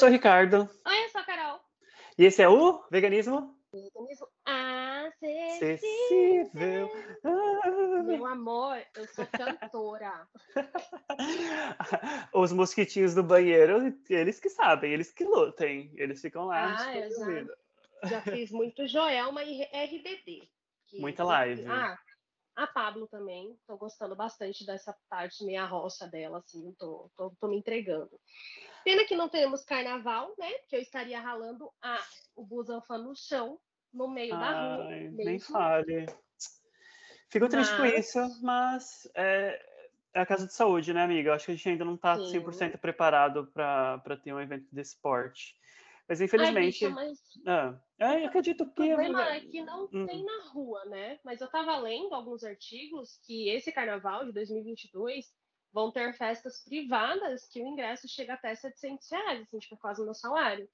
Sou o Ricardo. Oi, eu sou a Carol. E esse é o Veganismo Veganismo acessível. Meu amor, eu sou cantora. Os mosquitinhos do banheiro, eles que sabem, eles que lutem. Eles ficam lá. Ah, eu já-. Já fiz muito Joelma e RBD. Muita live. Ah, a Pablo também. Tô gostando bastante dessa parte meia roça dela, assim. Tô, tô, tô me entregando. Pena que não temos carnaval, né? Porque eu estaria ralando a, o busanfã no chão, no meio da rua. Ai, nem fale. Fico triste com isso, mas é, é a casa de saúde, né, amiga? Eu acho que a gente ainda não está Sim. 100% preparado para ter um evento desse porte. Mas Ai, infelizmente. bicha, mas Ah, é, eu acredito O que. problema é que não Hum. tem na rua, né? Mas eu tava lendo alguns artigos que esse carnaval de 2022 vão ter festas privadas que o ingresso chega até 700 reais, assim, tipo, quase o meu salário.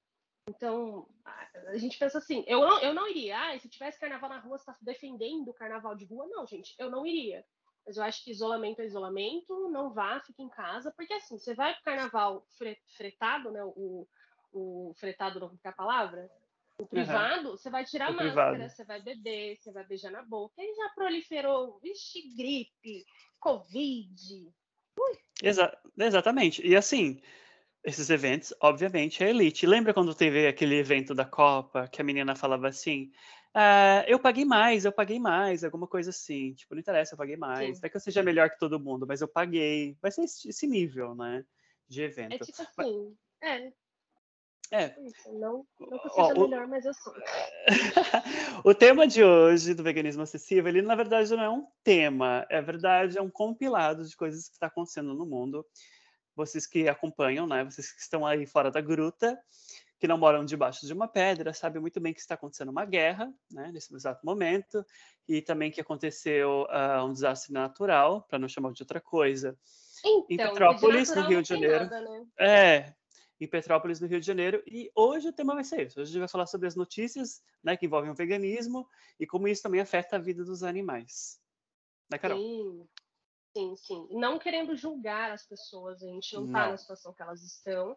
Então, a- a gente pensa assim, eu não, eu não iria. Ah, se tivesse carnaval na rua, você tá defendendo o carnaval de rua? Não, gente, eu não iria. Mas eu acho que isolamento é isolamento, não vá, fique em casa, porque assim, você vai pro carnaval fre- fretado, né? O, o fretado não é a palavra? O privado, você vai tirar O máscara, privado. você vai beber, você vai beijar na boca. Aí já proliferou, vixe, gripe, covid. Exa- exatamente. E assim, esses eventos, obviamente, é elite. Lembra quando teve aquele evento da Copa que a menina falava assim: "Ah, eu paguei mais, eu paguei mais, alguma coisa assim. Tipo, não interessa, eu paguei mais. Sim. Não é que eu seja melhor que todo mundo, mas eu paguei. Vai ser esse nível, né? De É evento. tipo assim, é, É, isso, não, não eu Ó, seja o- melhor, mas eu sou. o tema de hoje do veganismo acessível, ele na verdade não é um tema, é verdade, é um compilado de coisas que está acontecendo no mundo. Vocês que acompanham, né? Vocês que estão aí fora da gruta, que não moram debaixo de uma pedra, sabem muito bem que está acontecendo uma guerra, né? Nesse exato momento, e também que aconteceu ah, um desastre natural, para não chamar de outra coisa, Então, Petrópolis, de no Rio de Janeiro. nada, né? É, em Petrópolis, no Rio de Janeiro. E hoje o tema vai ser isso. Hoje a gente vai falar sobre as notícias né, que envolvem o veganismo e como isso também afeta a vida dos animais. Né, Carol? Sim, sim, sim. Não querendo julgar as pessoas, a gente não tá Não. na situação que elas estão,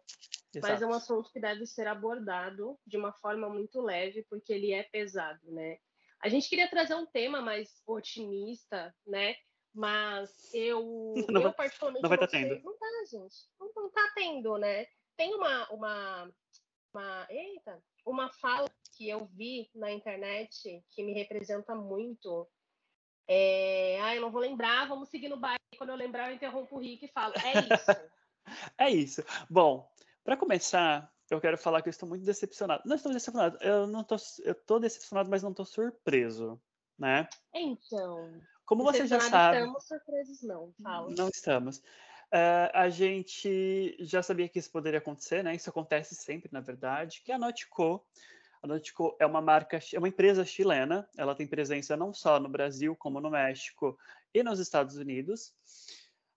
mas Exato. é um assunto que deve ser abordado de uma forma muito leve, porque ele é pesado, né? A gente queria trazer um tema mais otimista, né? Mas eu, Não eu vai- particularmente não vai tá tendo. Não tá, gente. Não, não tá tendo, né? Tem uma, uma, uma, eita, uma fala que eu vi na internet que me representa muito. É, ah, eu não vou lembrar, vamos seguir no baile. Quando eu lembrar, eu interrompo o Rick e falo, é isso. É isso. Bom, para começar, eu quero falar que eu estou muito decepcionado. Não estou decepcionado, eu não tô, eu tô decepcionado, mas não estou surpreso, né? Então, Como você já sabe, estamos, surpresos não, fala. Não estamos. Eh, a gente já sabia que isso poderia acontecer, né? Isso acontece sempre, na verdade, que a Nautico, a Nautico é uma marca, é uma empresa chilena, ela tem presença não só no Brasil, como no México e nos Estados Unidos.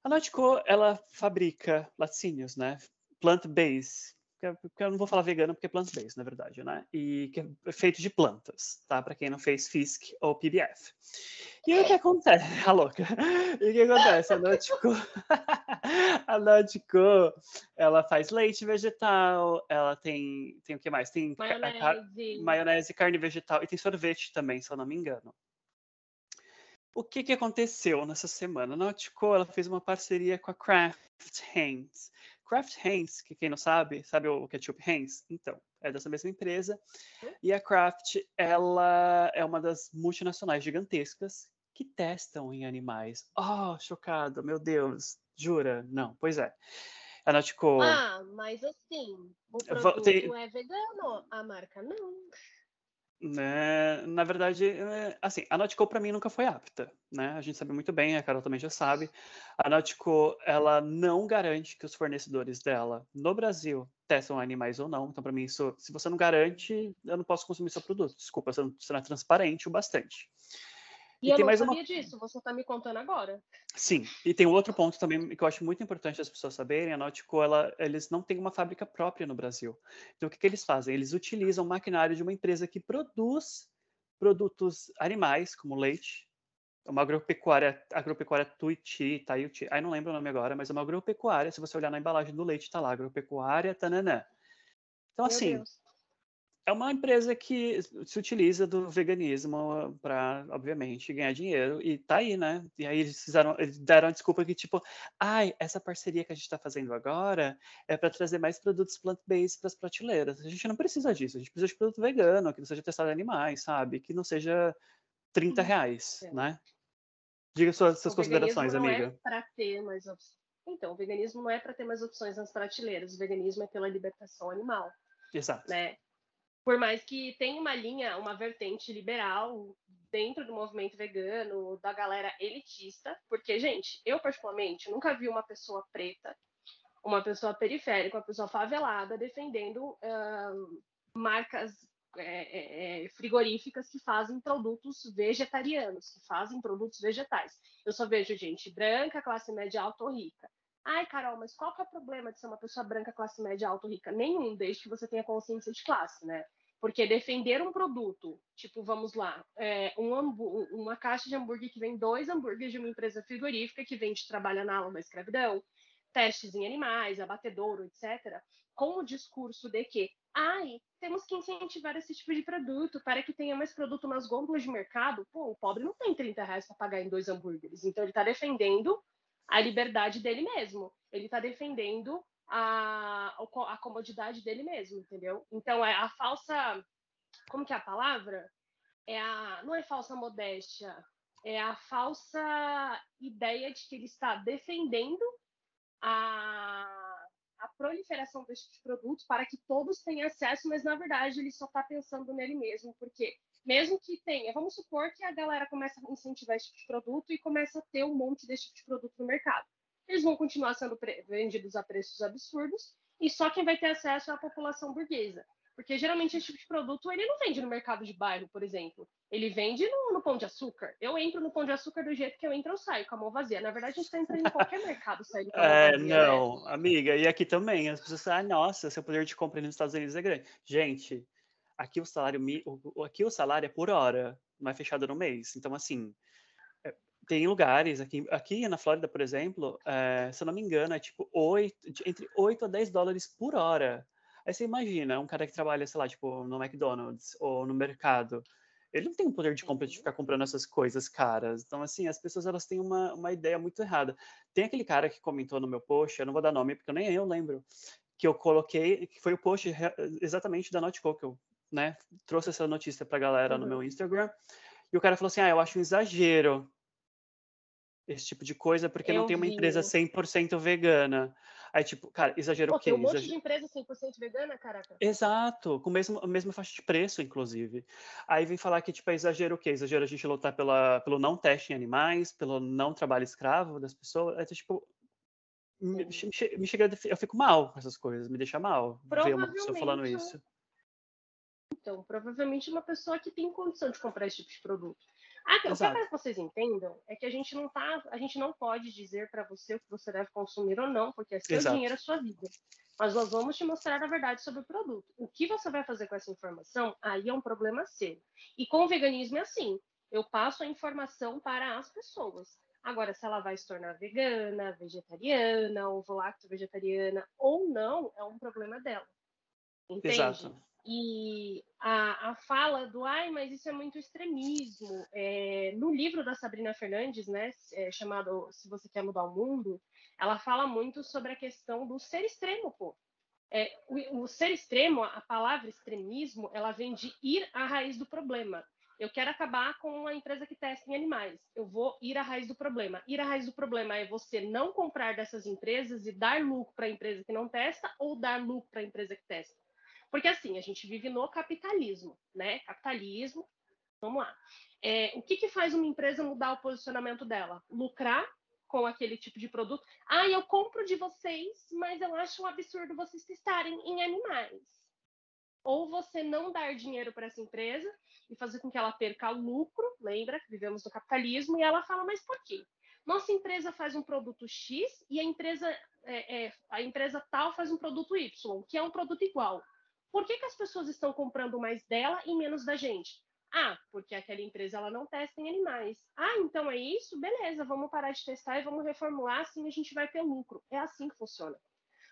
A Nautico, ela fabrica laticínios, né? Plant-based, que é- que eu não vou falar vegano porque é plant-based, na verdade, né? E que é feito de plantas, tá? Para quem não fez FISC ou PBF. E o que acontece? A louca. E o que acontece? A Nautico, a Nautico, ela faz leite vegetal, ela tem, tem o que mais? Tem a car- Maionese. maionese, carne vegetal e tem sorvete também, se eu não me engano. O que, que aconteceu nessa semana? A Nautico, ela fez uma parceria com a Kraft Heinz. Kraft Heinz, que quem não sabe, sabe o ketchup Heinz? Então, é dessa mesma empresa. E a Kraft, ela é uma das multinacionais gigantescas que testam em animais. Oh, chocado, meu Deus. Jura? Não, pois é. A Nautico... Ah, mas assim, o produto tem- é vegano, a marca não. Né, na verdade, é, assim, a Nautico para mim nunca foi apta, né? A gente sabe muito bem, a Carol também já sabe. A Nautico, ela não garante que os fornecedores dela no Brasil testam animais ou não. Então, para mim, isso, se você não garante, eu não posso consumir seu produto. Desculpa, você não, você não é transparente o bastante. E, E eu tem não mais sabia uma- disso, você tá me contando agora. Sim, e tem um outro ponto também que eu acho muito importante as pessoas saberem, a Nautico, ela, eles não têm uma fábrica própria no Brasil. Então, o que, que eles fazem? Eles utilizam maquinário de uma empresa que produz produtos animais, como leite, uma agropecuária, agropecuária Tuiuti, Taiuti, aí não lembro o nome agora, mas é uma agropecuária, se você olhar na embalagem do leite, tá lá, agropecuária, tananã. Então, assim, é uma empresa que se utiliza do veganismo para, obviamente, ganhar dinheiro e tá aí, né? E aí eles fizeram, eles deram a desculpa que tipo, ai, essa parceria que a gente está fazendo agora é para trazer mais produtos plant-based para as prateleiras. A gente não precisa disso, a gente precisa de produto vegano, que não seja testado em animais, sabe? Que não seja 30 uhum. reais, é. né? Diga suas, suas considerações, não amiga. É para ter mais opções. Então, o veganismo não é para ter mais opções nas prateleiras. O veganismo é pela libertação animal. Exato. Né? Por mais que tenha uma linha, uma vertente liberal dentro do movimento vegano, da galera elitista, porque, gente, eu particularmente nunca vi uma pessoa preta, uma pessoa periférica, uma pessoa favelada defendendo uh, marcas é, é, é, frigoríficas que fazem produtos vegetarianos, que fazem produtos vegetais. Eu só vejo gente branca, classe média alta ou rica. Ai, Carol, mas qual que é o problema de ser uma pessoa branca, classe média, alta, rica? Nenhum, desde que você tenha consciência de classe, né? Porque defender um produto, tipo, vamos lá, é, um uma caixa de hambúrguer que vem dois hambúrgueres de uma empresa frigorífica que vende trabalho análogo da escravidão, testes em animais, abatedouro, etc., com o discurso de que, ai, temos que incentivar esse tipo de produto para que tenha mais produto nas gôndolas de mercado. Pô, o pobre não tem 30 reais para pagar em dois hambúrgueres. Então, ele está defendendo a liberdade dele mesmo. Ele está defendendo a, a comodidade dele mesmo, entendeu? Então, é a falsa. Como que é a palavra? É a, não é falsa modéstia, é a falsa ideia de que ele está defendendo a, a proliferação desse tipo de produto para que todos tenham acesso, mas na verdade ele só está pensando nele mesmo, porque mesmo que tenha, vamos supor que a galera começa a incentivar esse tipo de produto e começa a ter um monte desse tipo de produto no mercado. Eles vão continuar sendo vendidos a preços absurdos e só quem vai ter acesso é a população burguesa. Porque geralmente esse tipo de produto ele não vende no mercado de bairro, por exemplo. Ele vende no, no, pão de açúcar. Eu entro no pão de açúcar do jeito que eu entro, eu saio com a mão vazia. Na verdade, a gente está entrando em qualquer mercado saindo com a mão é, vazia. Né? Não, né? amiga, e aqui também. As pessoas falam, ah, nossa, seu poder de compra nos Estados Unidos é grande. Gente, aqui o salário aqui o salário é por hora, não é fechado no mês. Então, assim, é, tem lugares aqui, aqui na Flórida, por exemplo, é, se eu não me engano, é tipo 8, entre 8 a 10 dólares por hora. Aí você imagina, um cara que trabalha, sei lá, tipo, no McDonald's ou no mercado, ele não tem o poder de compra de ficar comprando essas coisas caras. Então, assim, as pessoas elas têm uma, uma ideia muito errada. Tem aquele cara que comentou no meu post, eu não vou dar nome porque nem eu lembro, que eu coloquei, que foi o post exatamente da Notco que eu né, trouxe essa notícia pra galera uhum. no meu Instagram, e o cara falou assim, ah, eu acho um exagero esse tipo de coisa, porque eu não tem uma vi. empresa 100% vegana. Aí, tipo, cara, exagero Pô, o quê? Tem um monte de empresa 100% vegana, caraca. Exato, com mesmo, a mesma faixa de preço, inclusive. Aí vem falar que, tipo, é exagero o quê? Exagero a gente lutar pela, pelo não teste em animais, pelo não trabalho escravo das pessoas. É, tipo, me, me, chega, eu fico mal com essas coisas, me deixa mal ver uma pessoa falando isso. Então, provavelmente uma pessoa que tem condição de comprar esse tipo de produto. Ah, o que eu quero que vocês entendam é que a gente não tá, a gente não pode dizer para você o que você deve consumir ou não, porque é seu Exato. dinheiro, é sua vida. Mas nós vamos te mostrar a verdade sobre o produto. O que você vai fazer com essa informação, aí é um problema seu. E com o veganismo é assim, eu passo a informação para as pessoas. Agora, se ela vai se tornar vegana, vegetariana, ovo-lacto vegetariana ou não, é um problema dela. Entende? Exato. E a, a fala do ai, mas isso é muito extremismo. É, no livro da Sabrina Fernandes, né, é, chamado Se Você Quer Mudar o Mundo, ela fala muito sobre a questão do ser extremo, pô. É, o, o, ser extremo, a palavra extremismo, ela vem de ir à raiz do problema. Eu quero acabar com a empresa que testa em animais. Eu vou ir à raiz do problema. Ir à raiz do problema é você não comprar dessas empresas e dar lucro para a empresa que não testa ou dar lucro para a empresa que testa. Porque assim, a gente vive no capitalismo, né? Capitalismo, vamos lá. É, o que, que faz uma empresa mudar o posicionamento dela? Lucrar com aquele tipo de produto. Ah, eu compro de vocês, mas eu acho um absurdo vocês testarem em animais. Ou você não dar dinheiro para essa empresa e fazer com que ela perca lucro, lembra que vivemos no capitalismo, e ela fala, mas por quê? Nossa empresa faz um produto X e a empresa, é, é, a empresa tal faz um produto Y, que é um produto igual. Por que, que as pessoas estão comprando mais dela e menos da gente? Ah, porque aquela empresa ela não testa em animais. Ah, então é isso? Beleza, vamos parar de testar e vamos reformular, assim a gente vai ter lucro. É assim que funciona.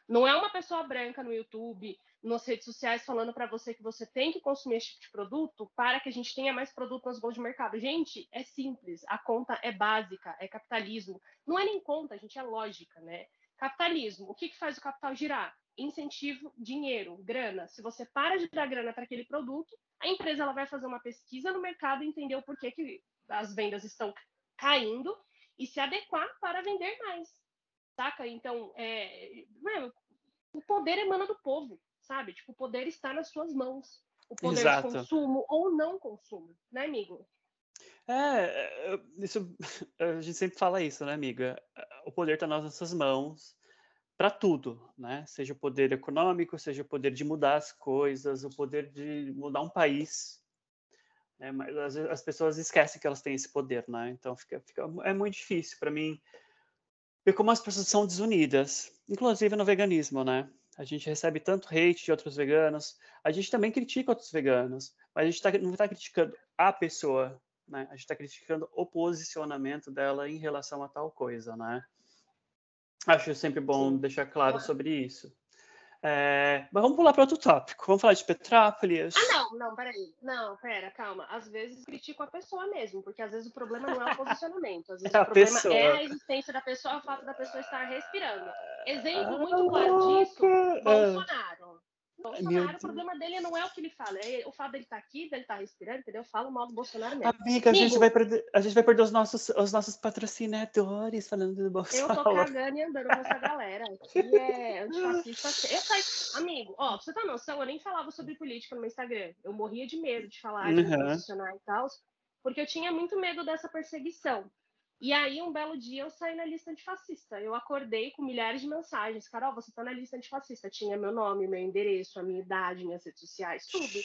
Não é uma pessoa branca no YouTube, nas redes sociais, falando para você que você tem que consumir esse tipo de produto para que a gente tenha mais produto nas mãos de mercado. Gente, é simples, a conta é básica, é capitalismo. Não é nem conta, gente, é lógica, né? Capitalismo, o que, que faz o capital girar? Incentivo, dinheiro, grana. Se você para de dar grana para aquele produto, a empresa ela vai fazer uma pesquisa no mercado entender o porquê que as vendas estão caindo e se adequar para vender mais. Saca? Então, é, o poder emana do povo, sabe? Tipo, o poder está nas suas mãos. O poder Exato. de consumo ou não consumo, né, amigo? É, isso, a gente sempre fala isso, né, amiga? O poder está nas nossas mãos para tudo, né? Seja o poder econômico, seja o poder de mudar as coisas, o poder de mudar um país. Né? Mas as, as pessoas esquecem que elas têm esse poder, né? Então fica, fica é muito difícil para mim ver como as pessoas são desunidas, inclusive no veganismo, né? A gente recebe tanto hate de outros veganos, a gente também critica outros veganos, mas a gente tá, não está criticando a pessoa, né? A gente está criticando o posicionamento dela em relação a tal coisa, né? Acho sempre bom Sim. deixar claro sobre isso. É, mas vamos pular para outro tópico. Vamos falar de Petrópolis. Ah, não, não, peraí. Não, pera, calma. Às vezes critico a pessoa mesmo, porque às vezes o problema não é o posicionamento. Às vezes é o problema pessoa. é a existência da pessoa, o fato da pessoa estar respirando. Exemplo muito claro disso: Bolsonaro. Bolsonaro, o problema dele não é o que ele fala, é o fato dele estar tá aqui, dele estar tá respirando, entendeu? Eu falo mal do Bolsonaro mesmo. Amiga, a, gente vai perder, a gente vai perder os nossos, os nossos patrocinadores falando do Bolsonaro. Eu tô cagando e andando com essa galera. É antifascista. Eu saio, amigo, ó, pra você ter noção, eu nem falava sobre política no meu Instagram. Eu morria de medo de falar, de uhum. posicionar e tal, porque eu tinha muito medo dessa perseguição. E aí, um belo dia, eu saí na lista antifascista. Eu acordei com milhares de mensagens. Carol, você tá na lista antifascista. Tinha meu nome, meu endereço, a minha idade, minhas redes sociais, tudo.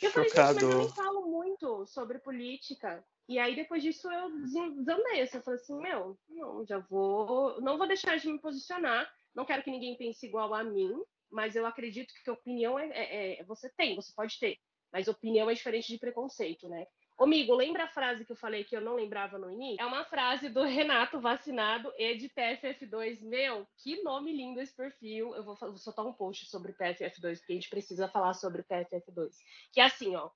E eu falei, gente, mas eu nem falo muito sobre política. E aí, depois disso, eu desandei. Eu falei assim, meu, não, já vou... Não vou deixar de me posicionar. Não quero que ninguém pense igual a mim. Mas eu acredito que a opinião é, é, é você tem, você pode ter. Mas opinião é diferente de preconceito, né? Amigo, lembra a frase que eu falei que eu não lembrava no início? É uma frase do Renato Vacinado e de PFF2. Meu, que nome lindo esse perfil. Eu vou, vou soltar um post sobre PFF2, porque a gente precisa falar sobre PFF2. Que é assim, ó.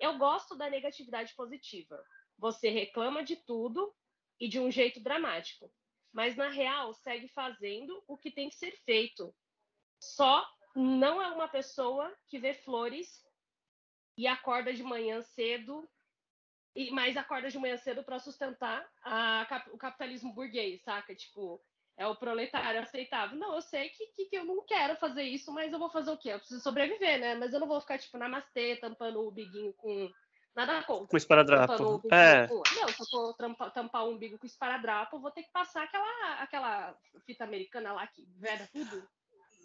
Eu gosto da negatividade positiva. Você reclama de tudo e de um jeito dramático. Mas, na real, segue fazendo o que tem que ser feito. Só não é uma pessoa que vê flores e acorda de manhã cedo e, mas acorda de manhã cedo para sustentar a, o capitalismo burguês, saca? Tipo, é o proletário aceitável. Não, eu sei que, que, que, eu não quero fazer isso, mas eu vou fazer o quê? Eu preciso sobreviver, né? Mas eu não vou ficar, tipo, namastê, tampando o biguinho com. Nada contra. Com esparadrapo. É. Com... Não, se eu for tampar, tampar o umbigo com esparadrapo, eu vou ter que passar aquela, aquela fita americana lá que veda tudo.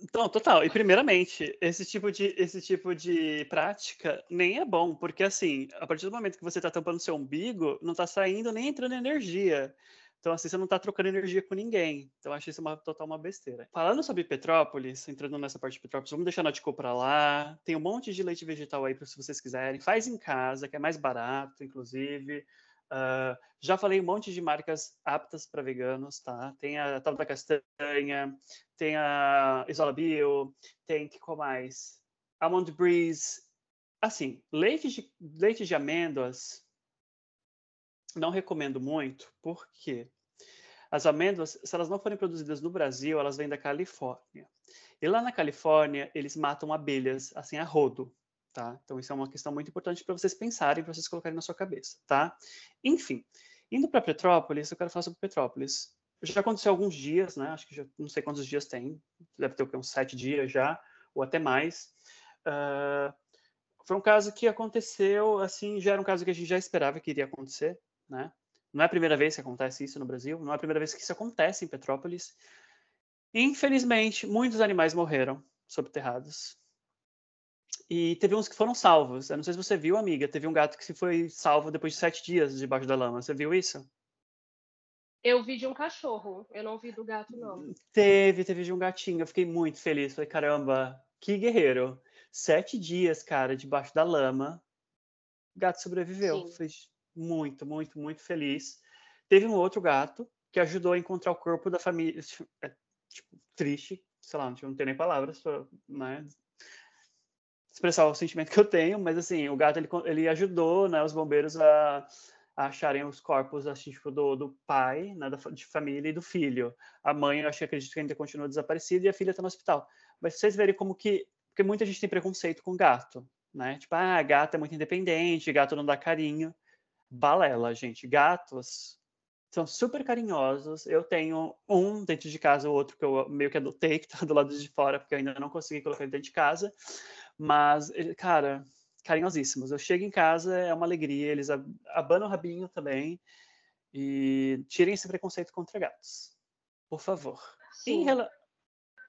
Então, total. E primeiramente, esse tipo de esse tipo de prática nem é bom, porque assim, a partir do momento que você está tampando seu umbigo, não está saindo nem entrando energia. Então, assim, você não está trocando energia com ninguém. Então, acho isso uma total uma besteira. Falando sobre Petrópolis, entrando nessa parte de Petrópolis, vamos deixar a Notico para lá. Tem um monte de leite vegetal aí, se vocês quiserem. Faz em casa, que é mais barato, inclusive. Uh, já falei um monte de marcas aptas para veganos, tá? Tem a tal da castanha, tem a Isola Bio, tem que mais? Almond Breeze. Assim, leite de, leite de amêndoas não recomendo muito, porque as amêndoas, se elas não forem produzidas no Brasil, elas vêm da Califórnia. E lá na Califórnia, eles matam abelhas, assim, a rodo tá? Então isso é uma questão muito importante para vocês pensarem, para vocês colocarem na sua cabeça, tá? Enfim, indo para Petrópolis, eu quero falar sobre Petrópolis. Já aconteceu alguns dias, né? Acho que já não sei quantos dias tem, deve ter uns sete dias já, ou até mais. Uh, foi um caso que aconteceu, assim, já era um caso que a gente já esperava que iria acontecer, né? Não é a primeira vez que acontece isso no Brasil, não é a primeira vez que isso acontece em Petrópolis. Infelizmente, muitos animais morreram soterrados. E teve uns que foram salvos. Eu não sei se você viu, amiga. Teve um gato que se foi salvo depois de sete dias debaixo da lama. Você viu isso? Eu vi de um cachorro. Eu não vi do gato, não. Teve, teve de um gatinho. Eu fiquei muito feliz. Falei, caramba, que guerreiro. Sete dias, cara, debaixo da lama. O gato sobreviveu. Fui muito, muito, muito feliz. Teve um outro gato que ajudou a encontrar o corpo da família. É, tipo, triste sei lá, não tenho nem palavras para né, expressar o sentimento que eu tenho, mas assim, o gato ele, ele ajudou né, os bombeiros a, a acharem os corpos assim, tipo, do, do pai, né, da, de família e do filho. A mãe, eu acho que acredito que ainda continua desaparecida e a filha está no hospital. Mas vocês verem como que. Porque muita gente tem preconceito com gato, né? Tipo, ah, gato é muito independente, gato não dá carinho. Balela, gente. Gatos são super carinhosos. Eu tenho um dentro de casa, o outro que eu meio que adotei, que tá do lado de fora, porque eu ainda não consegui colocar ele dentro de casa. Mas, cara, carinhosíssimos. Eu chego em casa, é uma alegria, eles abanam o rabinho também. E tirem esse preconceito contra gatos, por favor. Em, rela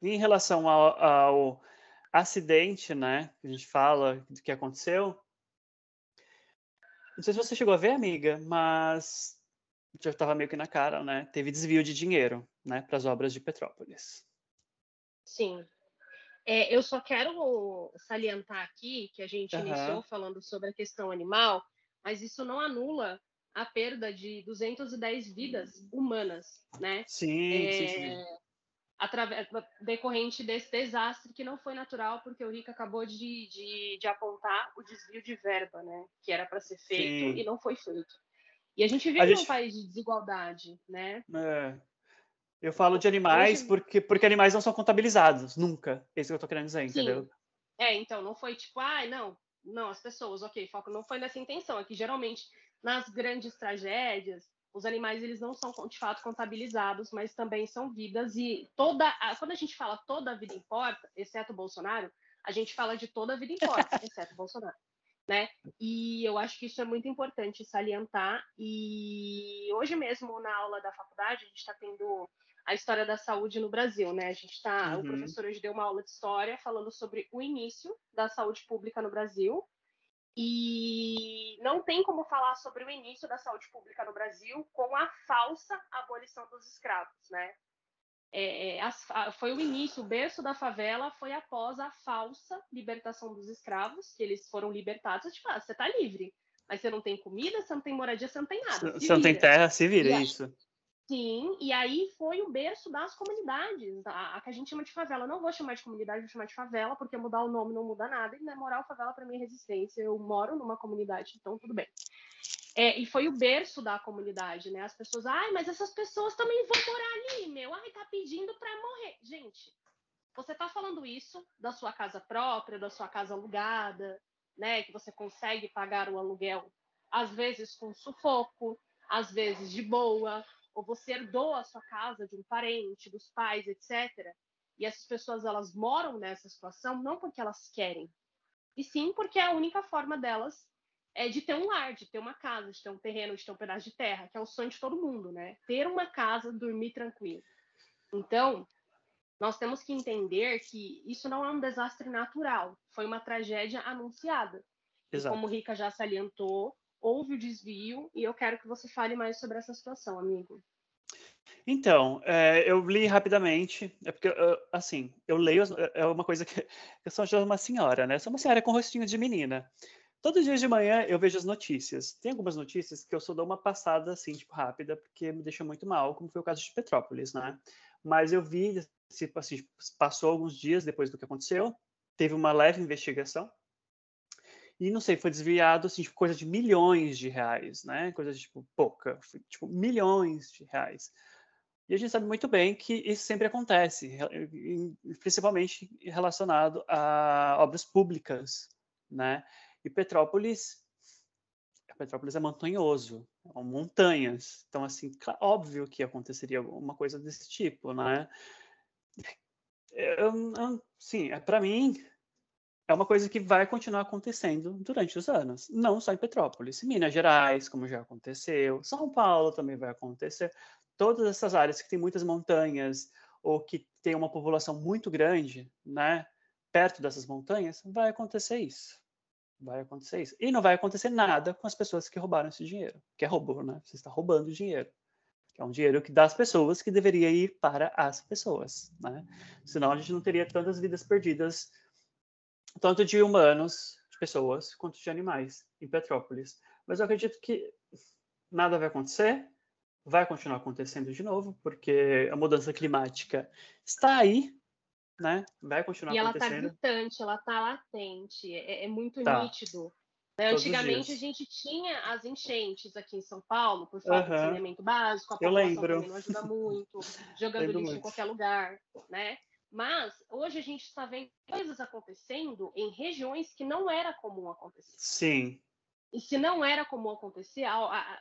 em, relação ao, ao, acidente, né, que a gente fala do que aconteceu, não sei se você chegou a ver, amiga, mas já estava meio que na cara, né? Teve desvio de dinheiro, né, para as obras de Petrópolis. Sim, é, eu só quero salientar aqui que a gente uhum. iniciou falando sobre a questão animal, mas isso não anula a perda de 210 vidas humanas, né? Sim, é, sim, sim. Através, decorrente desse desastre que não foi natural, porque o Rico acabou de, de, de apontar o desvio de verba, né? Que era para ser feito sim. e não foi feito. E a gente vive a num gente... país de desigualdade, né? É. Eu falo de animais Hoje... porque, porque animais não são contabilizados, nunca. É isso que eu tô querendo dizer, Sim. entendeu? É, então, não foi tipo, ai, ah, não, não, as pessoas, ok, foco não foi nessa intenção. Aqui, geralmente, nas grandes tragédias, os animais, eles não são, de fato, contabilizados, mas também são vidas e toda, a, quando a gente fala toda a vida importa, exceto o Bolsonaro, a gente fala de toda a vida importa, exceto o Bolsonaro. Né? E eu acho que isso é muito importante salientar. E hoje mesmo, na aula da faculdade, a gente está tendo a história da saúde no Brasil, né? A gente está, uhum. o professor hoje deu uma aula de história falando sobre o início da saúde pública no Brasil. E não tem como falar sobre o início da saúde pública no Brasil com a falsa abolição dos escravos, né? É, é a, foi o início, o berço da favela foi após a falsa libertação dos escravos, que eles foram libertados. Tipo, ah, você está livre, mas você não tem comida, você não tem moradia, você não tem nada. Você não tem terra, se vira, e isso. Sim, e aí foi o berço das comunidades, a, a, que a gente chama de favela. Não vou chamar de comunidade, vou chamar de favela, porque mudar o nome não muda nada, e na moral, favela para mim é resistência. Eu moro numa comunidade, então tudo bem. É, e foi o berço da comunidade, né? As pessoas, ai, mas essas pessoas também vão morar ali, meu. Ai, tá pedindo para morrer. Gente, você tá falando isso da sua casa própria, da sua casa alugada, né? Que você consegue pagar o aluguel, às vezes com sufoco, às vezes de boa, ou você herdou a sua casa de um parente, dos pais, etc. E essas pessoas elas moram nessa situação não porque elas querem, e sim porque a única forma delas é de ter um lar, de ter uma casa, de ter um terreno, de ter um pedaço de terra, que é o sonho de todo mundo, né? Ter uma casa, dormir tranquilo. Então, nós temos que entender que isso não é um desastre natural, foi uma tragédia anunciada. Exato. E como Rica já salientou, houve o desvio e eu quero que você fale mais sobre essa situação, amigo. Então, é, eu li rapidamente, é porque, assim, eu leio, é uma coisa que eu sou uma senhora, né? Eu sou uma senhora com rostinho de menina. Todos os dias de manhã eu vejo as notícias. Tem algumas notícias que eu só dou uma passada, assim, tipo, rápida, porque me deixa muito mal, como foi o caso de Petrópolis, né? Mas eu vi, tipo, assim, passou alguns dias depois do que aconteceu, teve uma leve investigação, e não sei, foi desviado assim, tipo, coisa de milhões de reais, né? Coisa de tipo pouca, tipo milhões de reais. E a gente sabe muito bem que isso sempre acontece, principalmente relacionado a obras públicas, né? E Petrópolis, Petrópolis é montanhoso, são montanhas, então assim, óbvio que aconteceria alguma coisa desse tipo, né? Eu, eu, sim, é para mim é uma coisa que vai continuar acontecendo durante os anos, não só em Petrópolis, Minas Gerais, como já aconteceu, São Paulo também vai acontecer. Todas essas áreas que têm muitas montanhas ou que tem uma população muito grande, né, perto dessas montanhas, vai acontecer isso. Vai acontecer isso. E não vai acontecer nada com as pessoas que roubaram esse dinheiro, que é roubo, né? Você está roubando dinheiro. Que é um dinheiro que das pessoas que deveria ir para as pessoas, né? Senão a gente não teria tantas vidas perdidas tanto de humanos, de pessoas, quanto de animais em Petrópolis. Mas eu acredito que nada vai acontecer, vai continuar acontecendo de novo, porque a mudança climática está aí, né? Vai continuar e acontecendo. E ela tá gritante, ela tá latente, é, é muito tá. nítido. Né? Antigamente a gente tinha as enchentes aqui em São Paulo, por falta uhum. de saneamento básico, a população também não ajuda muito, jogando lixo em qualquer lugar, né? Mas hoje a gente está vendo coisas acontecendo em regiões que não era comum acontecer. Sim. E se não era comum acontecer,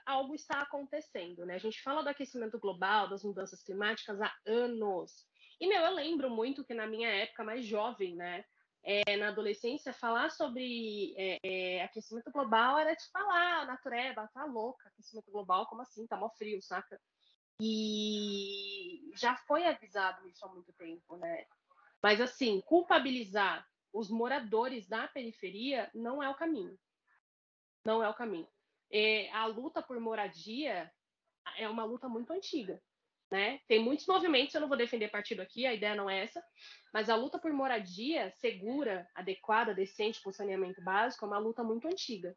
algo está acontecendo, né? A gente fala do aquecimento global, das mudanças climáticas há anos. E, meu, eu lembro muito que na minha época mais jovem, né? É, na adolescência, falar sobre é, é, aquecimento global era tipo falar, a natureba tá louca, aquecimento global, como assim? Tá mó frio, saca? E já foi avisado isso há muito tempo, né? Mas, assim, culpabilizar os moradores da periferia não é o caminho. Não é o caminho. É, a luta por moradia é uma luta muito antiga. Né? Tem muitos movimentos, eu não vou defender partido aqui, a ideia não é essa, mas a luta por moradia segura, adequada, decente, com saneamento básico é uma luta muito antiga.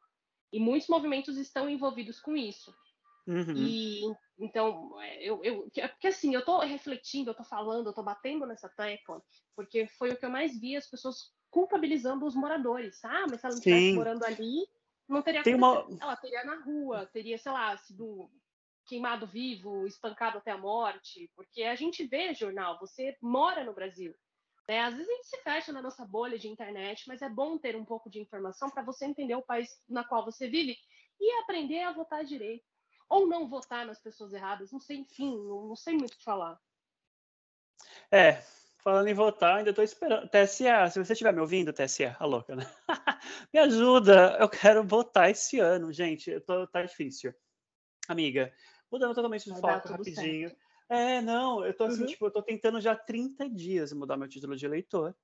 E muitos movimentos estão envolvidos com isso. Uhum. E então, eu, eu, porque assim, eu estou refletindo, eu estou falando, eu estou batendo nessa tecla, porque foi o que eu mais vi as pessoas culpabilizando os moradores. Ah, mas se ela estivesse morando ali, não teria Tem uma... Ela teria na rua, teria, sei lá, sido queimado vivo, espancado até a morte, porque a gente vê jornal, você mora no Brasil. Né? Às vezes a gente se fecha na nossa bolha de internet, mas é bom ter um pouco de informação para você entender o país na qual você vive e aprender a votar direito ou não votar nas pessoas erradas, não sei, enfim, não, não sei muito o que falar. É, falando em votar, ainda estou esperando. TSA, se você estiver me ouvindo, TSA, a louca, né? me ajuda, eu quero votar esse ano, gente, eu tô, tá difícil. Amiga, mudando totalmente de foco rapidinho. Certo. É, não, eu tô assim, uhum. tipo, eu tô tentando já 30 dias mudar meu título de eleitor.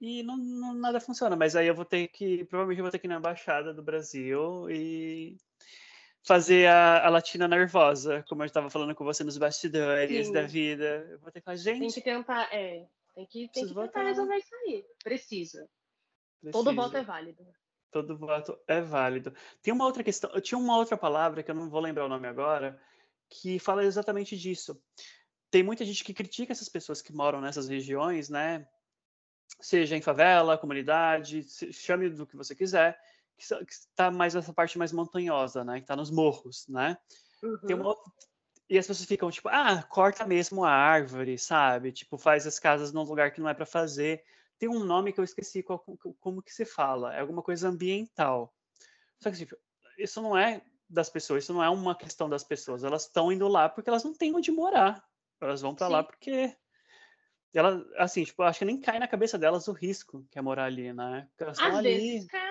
E não, não, nada funciona, mas aí eu vou ter que, provavelmente eu vou ter que ir na embaixada do Brasil e fazer a, a latina nervosa, como eu estava falando com você nos bastidores Sim. da vida. Eu vou ter que falar, gente. Tem que tentar, é. Tem que, tem que tentar resolver isso aí. Precisa. Precisa. Todo voto é válido. Todo voto é válido. Tem uma outra questão, eu tinha uma outra palavra que eu não vou lembrar o nome agora, que fala exatamente disso. Tem muita gente que critica essas pessoas que moram nessas regiões, né? Seja em favela, comunidade, chame do que você quiser, que está mais essa parte mais montanhosa, né? Que está nos morros, né? Uhum. Tem uma e as pessoas ficam tipo, ah, corta mesmo a árvore, sabe? Tipo, faz as casas num lugar que não é para fazer. Tem um nome que eu esqueci qual, como que se fala. É alguma coisa ambiental. Só que tipo, isso não é das pessoas, isso não é uma questão das pessoas. Elas estão indo lá porque elas não têm onde morar. Elas vão para lá porque ela, assim, tipo, acho que nem cai na cabeça delas o risco que é morar ali, né? Porque elas Às vezes ali... cai,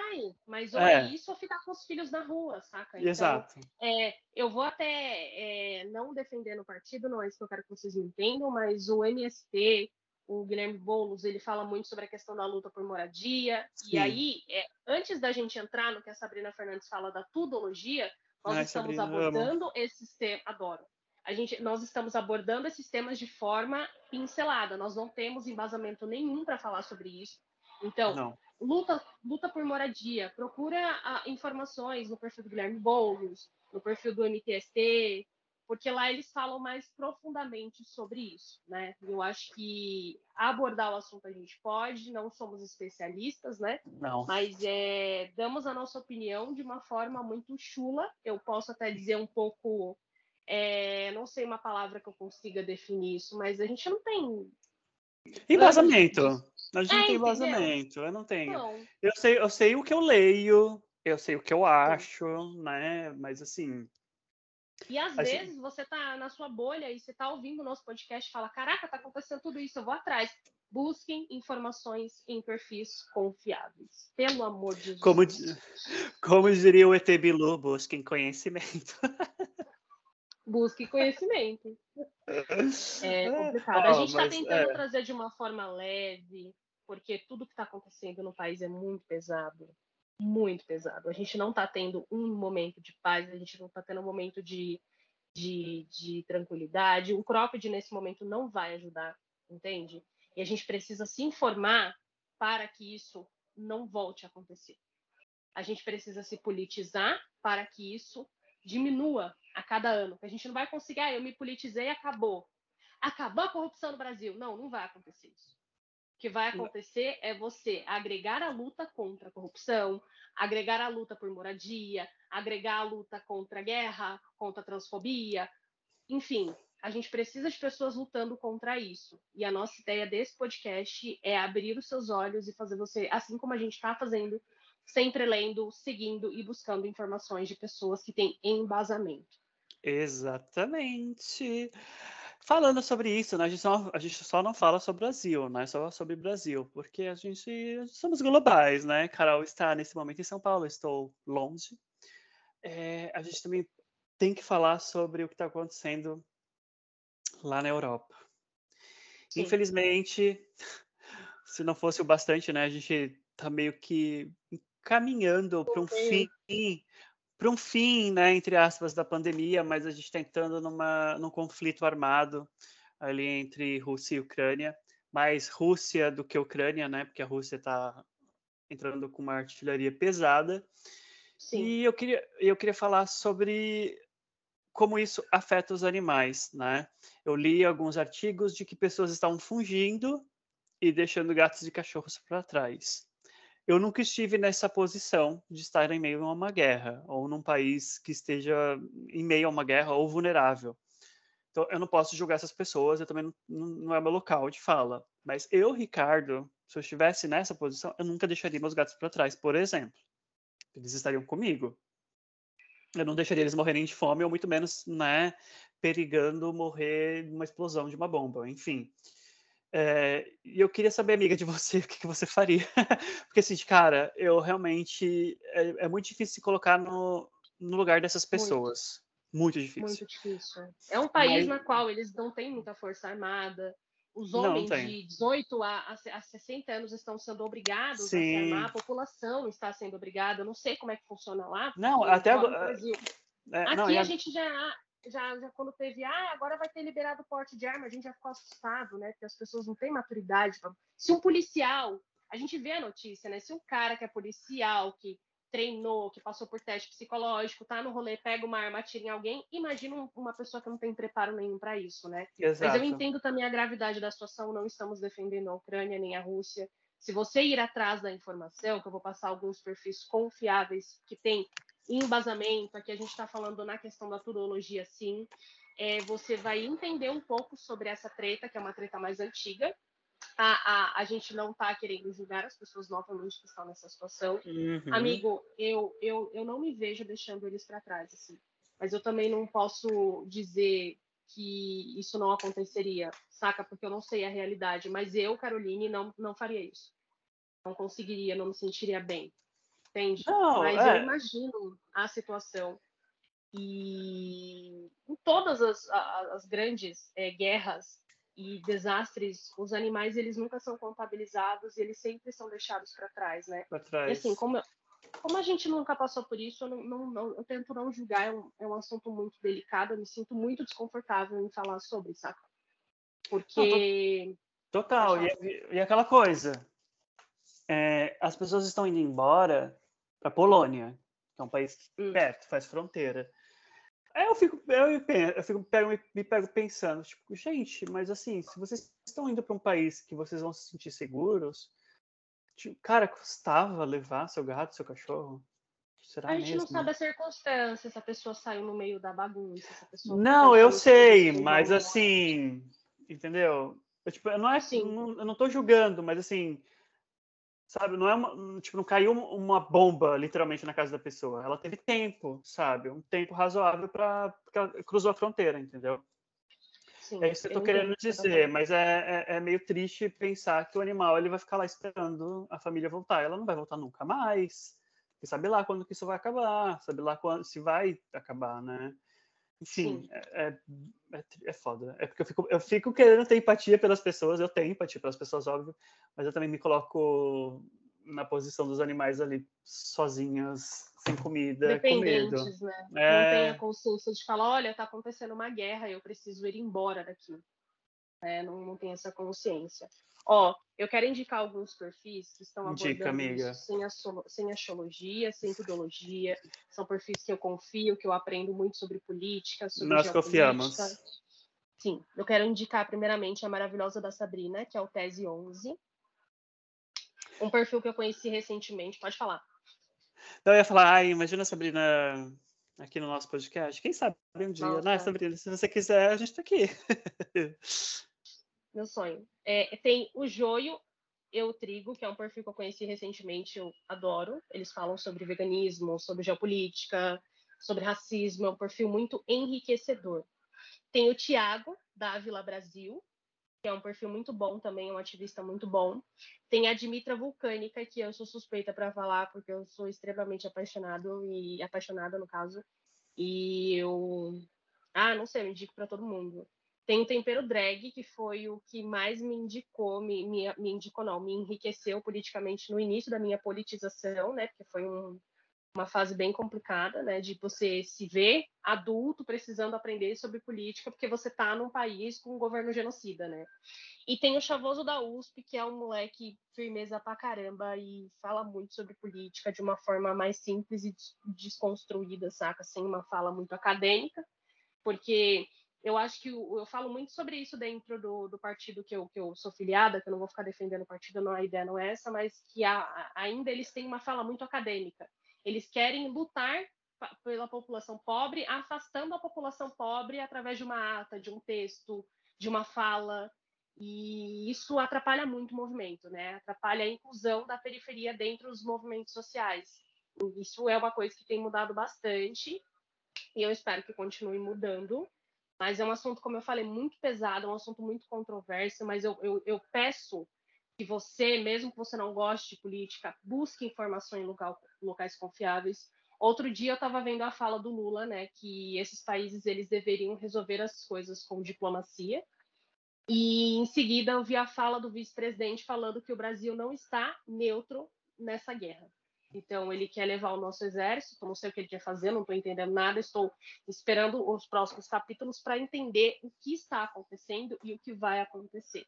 mas ou é. é. isso ou ficar com os filhos na rua, saca? Então, Exato. É, eu vou até é, não defender no partido, não é isso que eu quero que vocês entendam, mas o MST, o Guilherme Boulos, ele fala muito sobre a questão da luta por moradia. Sim. E aí, é, antes da gente entrar no que a Sabrina Fernandes fala da tudologia, nós Ai, estamos Sabrina, abordando esse tema. Adoro a gente, nós estamos abordando esses temas de forma pincelada. Nós não temos embasamento nenhum para falar sobre isso. Então, luta, luta por moradia. Procura ah, informações no perfil do Guilherme Boulos, no perfil do MTST, porque lá eles falam mais profundamente sobre isso, né? Eu acho que abordar o assunto a gente pode, não somos especialistas, né? Não. Mas é, damos a nossa opinião de uma forma muito chula. Eu posso até dizer um pouco é, não sei uma palavra que eu consiga definir isso, mas a gente não tem. Embasamento. A gente é, não tem embasamento. Eu não tenho. Não. Eu, sei, eu sei o que eu leio, eu sei o que eu acho, né? Mas assim. E às vezes você tá na sua bolha e você tá ouvindo o nosso podcast e fala: Caraca, tá acontecendo tudo isso, eu vou atrás. Busquem informações em perfis confiáveis. Pelo amor de Deus. Como, como diria o ET Bilu, busquem conhecimento. busque conhecimento. É complicado. a gente está tentando é... trazer de uma forma leve, porque tudo que está acontecendo no país é muito pesado. Muito pesado. A gente não está tendo um momento de paz, a gente não está tendo um momento de, de, de tranquilidade. O cropped nesse momento não vai ajudar, entende? E a gente precisa se informar para que isso não volte a acontecer. A gente precisa se politizar para que isso diminua a cada ano. A gente não vai conseguir, ah, eu me politizei e acabou. acabar a corrupção no Brasil. Não, não vai acontecer isso. O que vai acontecer é você agregar a luta contra a corrupção, agregar a luta por moradia, agregar a luta contra a guerra, contra a transfobia, enfim, a gente precisa de pessoas lutando contra isso. E a nossa ideia desse podcast é abrir os seus olhos e fazer você, assim como a gente está fazendo, sempre lendo, seguindo e buscando informações de pessoas que têm embasamento. Exatamente. Falando sobre isso, né, a, gente só, a gente só não fala sobre o Brasil, né? Só sobre Brasil, porque a gente somos globais, né? Carol está nesse momento em São Paulo, estou longe. É, a gente também tem que falar sobre o que está acontecendo lá na Europa. Sim. Infelizmente, se não fosse o bastante, né, a gente está meio que caminhando para um fim, para um fim, né, entre aspas, da pandemia, mas a gente está entrando numa, num conflito armado ali entre Rússia e Ucrânia, mais Rússia do que Ucrânia, né, porque a Rússia está entrando com uma artilharia pesada. Sim. E eu queria, eu queria falar sobre como isso afeta os animais, né? Eu li alguns artigos de que pessoas estavam fugindo e deixando gatos e cachorros para trás. Eu nunca estive nessa posição de estar em meio a uma guerra ou num país que esteja em meio a uma guerra ou vulnerável. Então, eu não posso julgar essas pessoas, eu também não, não é meu local de fala. Mas eu, Ricardo, se eu estivesse nessa posição, eu nunca deixaria meus gatos para trás, por exemplo. Eles estariam comigo eu não deixaria eles morrerem de fome, ou muito menos, né, perigando morrer numa explosão de uma bomba, enfim. É, e eu queria saber, amiga, de você, o que, que você faria. Porque, assim, cara, eu realmente. É, é muito difícil se colocar no, no lugar dessas pessoas. Muito, muito difícil. Muito difícil. É um país Mas... na qual eles não têm muita força armada, os homens de 18 a, a, 60 anos estão sendo obrigados Sim. a se armar, a população está sendo obrigada. Eu não sei como é que funciona lá. Não, até agora. É, Aqui não, a é... gente já, já, já, quando teve, ah, agora vai ter liberado o porte de arma, a gente já ficou assustado, né? Porque as pessoas não têm maturidade. Pra... Se um policial, a gente vê a notícia, né? Se um cara que é policial, que treinou, que passou por teste psicológico, tá no rolê, pega uma arma, atira em alguém, imagina uma pessoa que não tem preparo nenhum para isso, né? Exato. Mas eu entendo também a gravidade da situação, não estamos defendendo a Ucrânia nem a Rússia. Se você ir atrás da informação, que eu vou passar alguns perfis confiáveis que tem embasamento, aqui a gente está falando na questão da turologia, sim, é, você vai entender um pouco sobre essa treta, que é uma treta mais antiga, a, a, a gente não está querendo julgar as pessoas novamente que estão nessa situação. Uhum. Amigo, eu, eu, eu não me vejo deixando eles para trás, assim. Mas eu também não posso dizer que isso não aconteceria, saca? Porque eu não sei a realidade. Mas eu, Caroline, não, não faria isso. Não conseguiria, não me sentiria bem. Entende? Não, mas é... eu imagino a situação. E em todas as, as grandes é, guerras e desastres, os animais eles nunca são contabilizados e eles sempre são deixados para trás, né? Para trás. E assim, como, como a gente nunca passou por isso, eu, não, não, não, eu tento não julgar, é um, é um assunto muito delicado, eu me sinto muito desconfortável em falar sobre, saca? Porque. Total, e, e, aquela coisa, é, as pessoas estão indo embora para Polônia, que é um país hum. perto, faz fronteira. Aí eu fico, eu, eu fico pego, me pego pensando, tipo, gente, mas assim, se vocês estão indo para um país que vocês vão se sentir seguros, tipo, cara, custava levar seu gato, seu cachorro? Será a gente mesmo? não sabe a circunstância, se a pessoa saiu no meio da bagunça. Não, eu sei, mas assim, entendeu? Eu, tipo, não é assim, eu não tô julgando, mas assim, sabe? Não é uma, tipo, não caiu uma bomba literalmente na casa da pessoa. Ela teve tempo, sabe? Um tempo razoável para cruzou a fronteira, entendeu? Sim, é isso que eu tô querendo dizer, mas é, é, é, meio triste pensar que o animal ele vai ficar lá esperando a família voltar. Ela não vai voltar nunca mais. E sabe lá quando que isso vai acabar, sabe lá quando se vai acabar, né? Enfim, é, é, é, é, foda. É porque eu fico, eu fico querendo ter empatia pelas pessoas, eu tenho empatia pelas pessoas, óbvio, mas eu também me coloco na posição dos animais ali, sozinhos, sem comida, Dependentes, com medo. né? É... Não tem a consciência de falar, olha, tá acontecendo uma guerra, eu preciso ir embora daqui. É, não, não tem essa consciência. Ó, eu quero indicar alguns perfis que estão abordando Indica, amiga. sem, a, sem astrologia, sem tudologia. São perfis que eu confio, que eu aprendo muito sobre política, sobre Nós confiamos. Sim, eu quero indicar primeiramente a maravilhosa da Sabrina, que é o Tese 11. Um perfil que eu conheci recentemente. Pode falar. Eu ia falar, ai, imagina a Sabrina aqui no nosso podcast. Quem sabe um dia, Nossa. né, Sabrina? Se você quiser, a gente está aqui. Meu sonho. É, tem o Joio Eu Trigo, que é um perfil que eu conheci recentemente, eu adoro. Eles falam sobre veganismo, sobre geopolítica, sobre racismo. É um perfil muito enriquecedor. Tem o Tiago, da Vila Brasil, que é um perfil muito bom também, um ativista muito bom. Tem a Dimitra Vulcânica, que eu sou suspeita para falar, porque eu sou extremamente apaixonado e apaixonada no caso. E eu, ah, não sei, eu indico para todo mundo. Tem o tempero drag, que foi o que mais me indicou, me, me, me indicou não, me enriqueceu politicamente no início da minha politização, né? Porque foi um, uma fase bem complicada, né? De você se ver adulto precisando aprender sobre política, porque você está num país com um governo genocida, né? E tem o Chavoso da USP, que é um moleque firmeza pra caramba e fala muito sobre política de uma forma mais simples e desconstruída, saca? Sem uma fala muito acadêmica, porque eu acho que eu, eu falo muito sobre isso dentro do, do partido que eu, que eu sou filiada, que eu não vou ficar defendendo o partido, não, a ideia não é essa, mas que há, ainda eles têm uma fala muito acadêmica. Eles querem lutar pela população pobre, afastando a população pobre através de uma ata, de um texto, de uma fala, e isso atrapalha muito o movimento, né? Atrapalha a inclusão da periferia dentro dos movimentos sociais. Isso é uma coisa que tem mudado bastante, e eu espero que continue mudando. Mas é um assunto, como eu falei, muito pesado, é um assunto muito controverso, mas eu, eu, eu peço que você, mesmo que você não goste de política, busque informação em local, locais confiáveis. Outro dia eu estava vendo a fala do Lula, né, que esses países eles deveriam resolver as coisas com diplomacia. E em seguida eu vi a fala do vice-presidente falando que o Brasil não está neutro nessa guerra. Então, ele quer levar o nosso exército, não sei o que ele quer fazer, não estou entendendo nada, estou esperando os próximos capítulos para entender o que está acontecendo e o que vai acontecer.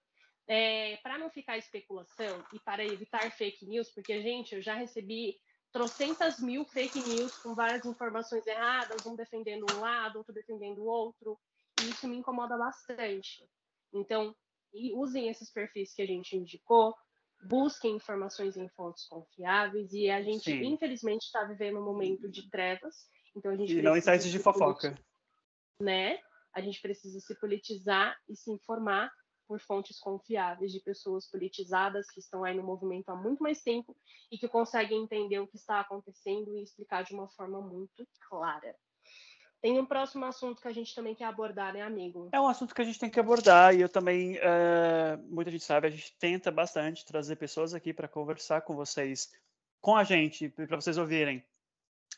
É, para não ficar especulação e para evitar fake news, porque, gente, eu já recebi trocentas mil fake news com várias informações erradas, um defendendo um lado, outro defendendo o outro, e isso me incomoda bastante. Então, usem esses perfis que a gente indicou, busquem informações em fontes confiáveis e a gente, Sim. infelizmente, está vivendo um momento de trevas. Então a gente e não em sites de fofoca. Né? A gente precisa se politizar e se informar por fontes confiáveis de pessoas politizadas que estão aí no movimento há muito mais tempo e que conseguem entender o que está acontecendo e explicar de uma forma muito clara. Tem um próximo assunto que a gente também quer abordar, né, amigo? É um assunto que a gente tem que abordar e eu também, é, muita gente sabe, a gente tenta bastante trazer pessoas aqui para conversar com vocês, com a gente, para vocês ouvirem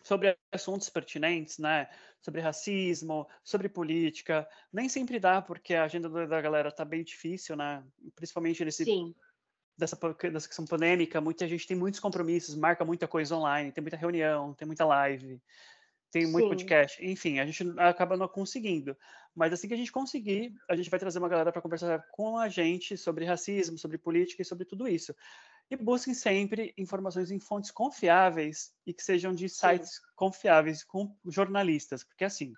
sobre assuntos pertinentes, né? Sobre racismo, sobre política. Nem sempre dá, porque a agenda da galera tá bem difícil, né? Principalmente nesse Sim. Dessa, dessa questão pandêmica, muita gente tem muitos compromissos, marca muita coisa online, tem muita reunião, tem muita live tem muito Sim. podcast. Enfim, a gente acaba não conseguindo. Mas assim que a gente conseguir, a gente vai trazer uma galera para conversar com a gente sobre racismo, sobre política e sobre tudo isso. E busquem sempre informações em fontes confiáveis e que sejam de sites Sim. confiáveis, com jornalistas, porque assim,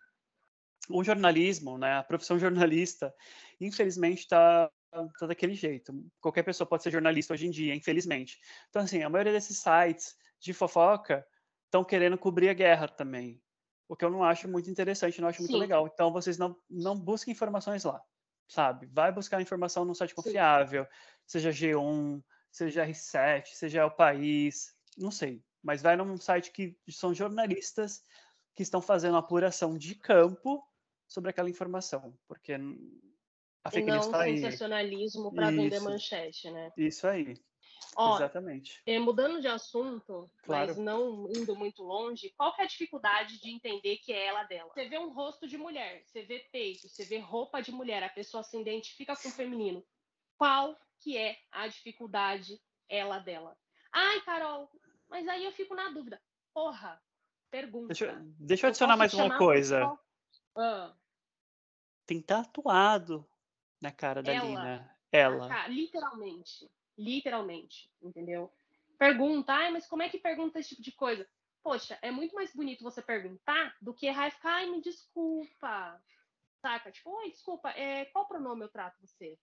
o jornalismo, né, a profissão jornalista, infelizmente está tá daquele jeito. Qualquer pessoa pode ser jornalista hoje em dia, infelizmente. Então, assim, a maioria desses sites de fofoca estão querendo cobrir a guerra também. O que eu não acho muito interessante, não acho muito Sim. legal. Então, vocês não, não busquem informações lá, sabe? Vai buscar informação num site confiável, Sim. seja G1, seja R7, seja O País, não sei. Mas vai num site que são jornalistas que estão fazendo apuração de campo sobre aquela informação, porque a fake news está aí. Não sensacionalismo para vender manchete, né? Isso aí. Ó, Exatamente. É, mudando de assunto, claro. mas não indo muito longe, qual é a dificuldade de entender que é ela dela? Você vê um rosto de mulher, você vê peito, você vê roupa de mulher, a pessoa se identifica com o feminino. Qual que é a dificuldade ela dela? Ai, Carol, mas aí eu fico na dúvida. Porra, pergunta. Deixa, deixa eu adicionar eu mais uma coisa. Ah. Tem tatuado na cara da ela. Lina. Ela. Literalmente literalmente, entendeu? Pergunta, ai, mas como é que pergunta esse tipo de coisa? Poxa, é muito mais bonito você perguntar do que errar e ficar, ai, me desculpa. Saca? Tipo, oi, desculpa, é, qual pronome eu trato você?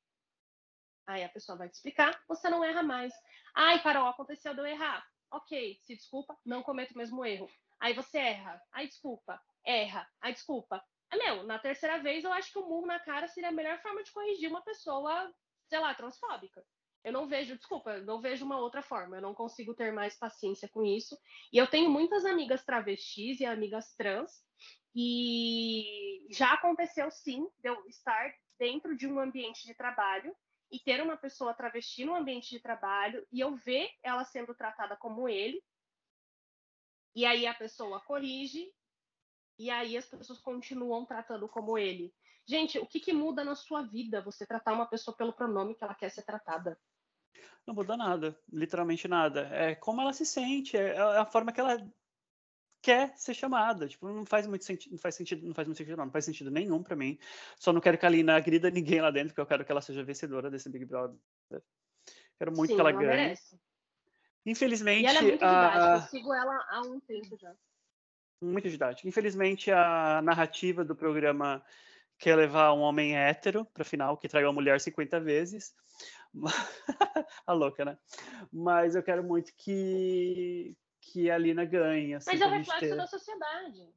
Aí a pessoa vai te explicar, você não erra mais. Ai, Carol, aconteceu de eu errar. Ok, se desculpa, não cometo o mesmo erro. Aí você erra. Ai, desculpa, erra. Ai, desculpa. Ah, meu, na terceira vez eu acho que o murro na cara seria a melhor forma de corrigir uma pessoa, sei lá, transfóbica. Eu não vejo, desculpa, não vejo uma outra forma. Eu não consigo ter mais paciência com isso. E eu tenho muitas amigas travestis e amigas trans. E já aconteceu sim de eu estar dentro de um ambiente de trabalho e ter uma pessoa travesti no ambiente de trabalho e eu ver ela sendo tratada como ele. E aí a pessoa corrige e aí as pessoas continuam tratando como ele. Gente, o que, que muda na sua vida você tratar uma pessoa pelo pronome que ela quer ser tratada? Não muda nada, literalmente nada. É como ela se sente, é, é a forma que ela quer ser chamada. Tipo, não faz muito sentido, não faz sentido, não faz muito sentido, não, não faz sentido nenhum para mim. Só não quero que a Lina agrida ninguém lá dentro, porque eu quero que ela seja vencedora desse Big Brother. Quero muito Sim, que ela, ela ganhe. Merece. Infelizmente. E ela é muito a... eu sigo ela há um tempo já. Muito didática. Infelizmente, a narrativa do programa quer levar um homem hétero para final, que traga uma mulher 50 vezes. a louca, né? Mas eu quero muito que, que a Lina ganhe. Assim, Mas é o reflexo ter... da sociedade.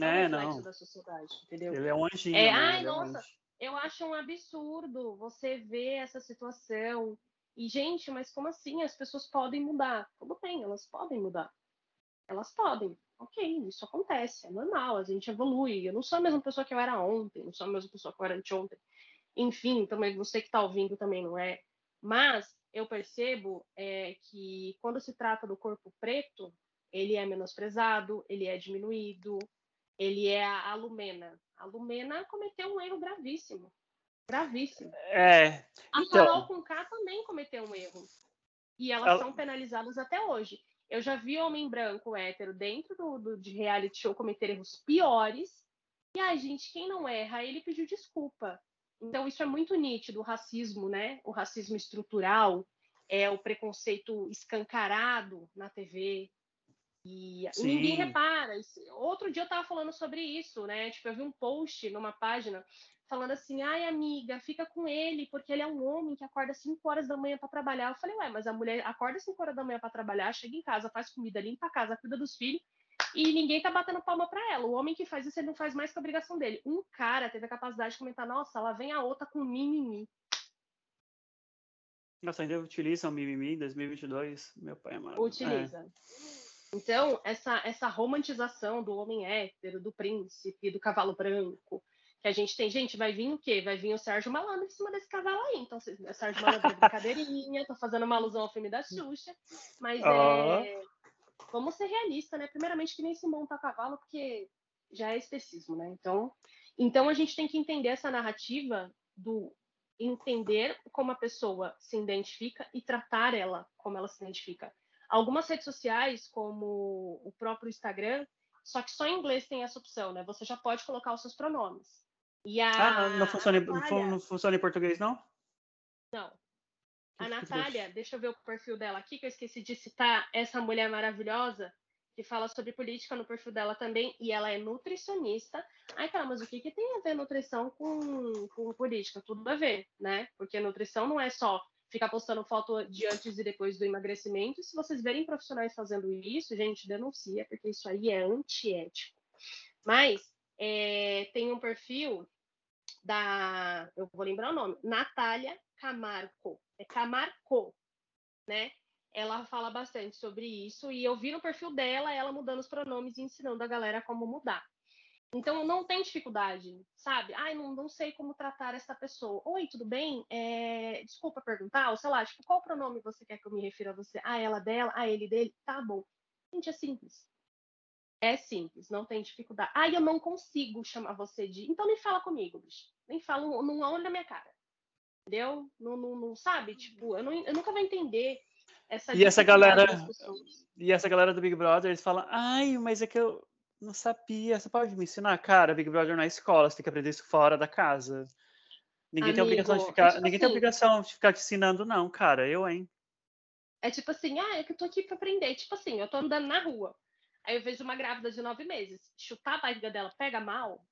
É, é reflexo não. da sociedade, entendeu? Ele é um anjinho. É, né? ai, Ele nossa, é um eu acho um absurdo você ver essa situação. E, gente, mas como assim? As pessoas podem mudar. Tudo bem, elas podem mudar. Elas podem. Ok, isso acontece, é normal, a gente evolui. Eu não sou a mesma pessoa que eu era ontem, não sou a mesma pessoa que eu era anteontem enfim, também você que está ouvindo também não é. Mas eu percebo é, que quando se trata do corpo preto, ele é menosprezado, ele é diminuído, ele é a Lumena. A Lumena cometeu um erro gravíssimo. Gravíssimo. É. A então... Carol com K também cometeu um erro. E elas Ela... são penalizadas até hoje. Eu já vi homem branco hétero dentro do, do, de reality show cometer erros piores. E, ai, gente, quem não erra, ele pediu desculpa. Então, isso é muito nítido, o racismo, né? O racismo estrutural, é o preconceito escancarado na TV. E Sim. ninguém repara. Outro dia eu estava falando sobre isso, né? Tipo, eu vi um post numa página falando assim: ai, amiga, fica com ele, porque ele é um homem que acorda 5 horas da manhã para trabalhar. Eu falei, ué, mas a mulher acorda 5 horas da manhã para trabalhar, chega em casa, faz comida, limpa a casa, cuida dos filhos e ninguém tá batendo palma para ela. O homem que faz isso, ele não faz mais que a obrigação dele. Um cara teve a capacidade de comentar: nossa, lá vem a outra com mimimi. Nossa, ainda utilizam mimimi em 2022? Meu pai amado. Utiliza. É. Então, essa, essa romantização do homem hétero, do príncipe, do cavalo branco, que a gente tem, gente, vai vir o quê? Vai vir o Sérgio Malandro em cima desse cavalo aí. Então, o Sérgio Malandro é brincadeirinha, tô fazendo uma alusão ao filme da Xuxa, mas oh. é vamos ser realistas, né? Primeiramente, que nem se monta a cavalo, porque já é especismo, né? Então, então a gente tem que entender essa narrativa do entender como a pessoa se identifica e tratar ela como ela se identifica. Algumas redes sociais, como o próprio Instagram, só que só em inglês tem essa opção, né? Você já pode colocar os seus pronomes. E a, ah, não, funciona, Natália... não funciona em português, não? Não. A Natália, deixa eu ver o perfil dela aqui, que eu esqueci de citar essa mulher maravilhosa que fala sobre política no perfil dela também, e ela é nutricionista. Ai, cara, mas o que, que tem a ver nutrição com, com política? Tudo a ver, né? Porque nutrição não é só ficar postando foto de antes e depois do emagrecimento. Se vocês verem profissionais fazendo isso, gente, denuncia, porque isso aí é antiético. Mas é, tem um perfil da, eu vou lembrar o nome, Natália Camarco é Camarco, né? Ela fala bastante sobre isso e eu vi no perfil dela ela mudando os pronomes e ensinando a galera como mudar. Então não tem dificuldade, sabe? Ai, não, não sei como tratar essa pessoa. Oi, tudo bem? É, desculpa perguntar, ou sei lá, tipo, qual pronome você quer que eu me refira a você? Ah, ela dela, a ele dele? Tá bom. Gente, é simples. É simples, não tem dificuldade. Ah, eu não consigo chamar você de. Então nem fala comigo, bicho. Nem fala, não olha na minha cara entendeu? Não, não, não sabe? Tipo, eu, não, eu nunca vou entender essa E essa galera e essa galera do Big Brother, eles falam: "Ai, mas é que eu não sabia, você pode me ensinar, cara, Big Brother na escola, você tem que aprender isso fora da casa". Ninguém Amigo, tem obrigação de ficar, é tipo ninguém assim, tem obrigação de ficar te ensinando não, cara, eu, hein. É tipo assim, ah, é que eu tô aqui para aprender. Tipo assim, eu tô andando na rua. Aí eu vejo uma grávida de nove meses. Chutar a barriga dela pega mal.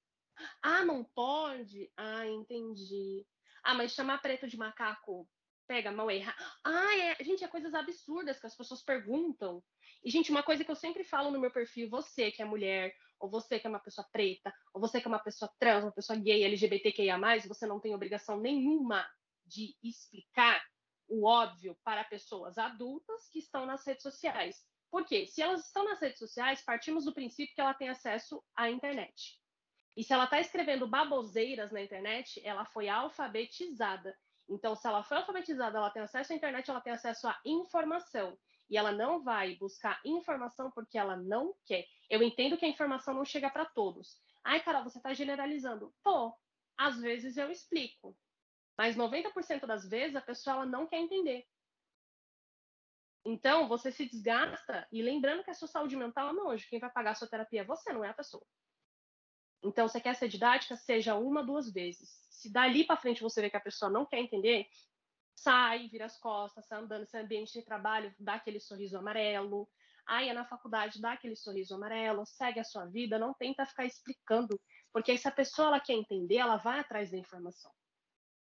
Ah, não pode? Ah, entendi. Ah, mas chamar preto de macaco pega mal errar. Ah, é, gente, é coisas absurdas que as pessoas perguntam. E, gente, uma coisa que eu sempre falo no meu perfil, você que é mulher, ou você que é uma pessoa preta, ou você que é uma pessoa trans, uma pessoa gay, LGBTQIA+, você não tem obrigação nenhuma de explicar o óbvio para pessoas adultas que estão nas redes sociais. Por quê? Se elas estão nas redes sociais, partimos do princípio que ela tem acesso à internet. E se ela está escrevendo baboseiras na internet, ela foi alfabetizada. Então, se ela foi alfabetizada, ela tem acesso à internet, ela tem acesso à informação. E ela não vai buscar informação porque ela não quer. Eu entendo que a informação não chega para todos. Ai, Carol, você está generalizando. Tô. Às vezes eu explico. Mas 90% das vezes a pessoa ela não quer entender. Então, você se desgasta. E lembrando que a sua saúde mental não hoje. Quem vai pagar a sua terapia é você, não é a pessoa. Então, você quer ser didática? Seja uma, duas vezes. Se dali para frente você vê que a pessoa não quer entender, sai, vira as costas, sai andando nesse ambiente de trabalho, dá aquele sorriso amarelo. Aí é na faculdade, dá aquele sorriso amarelo, segue a sua vida, não tenta ficar explicando, porque se a pessoa ela quer entender, ela vai atrás da informação.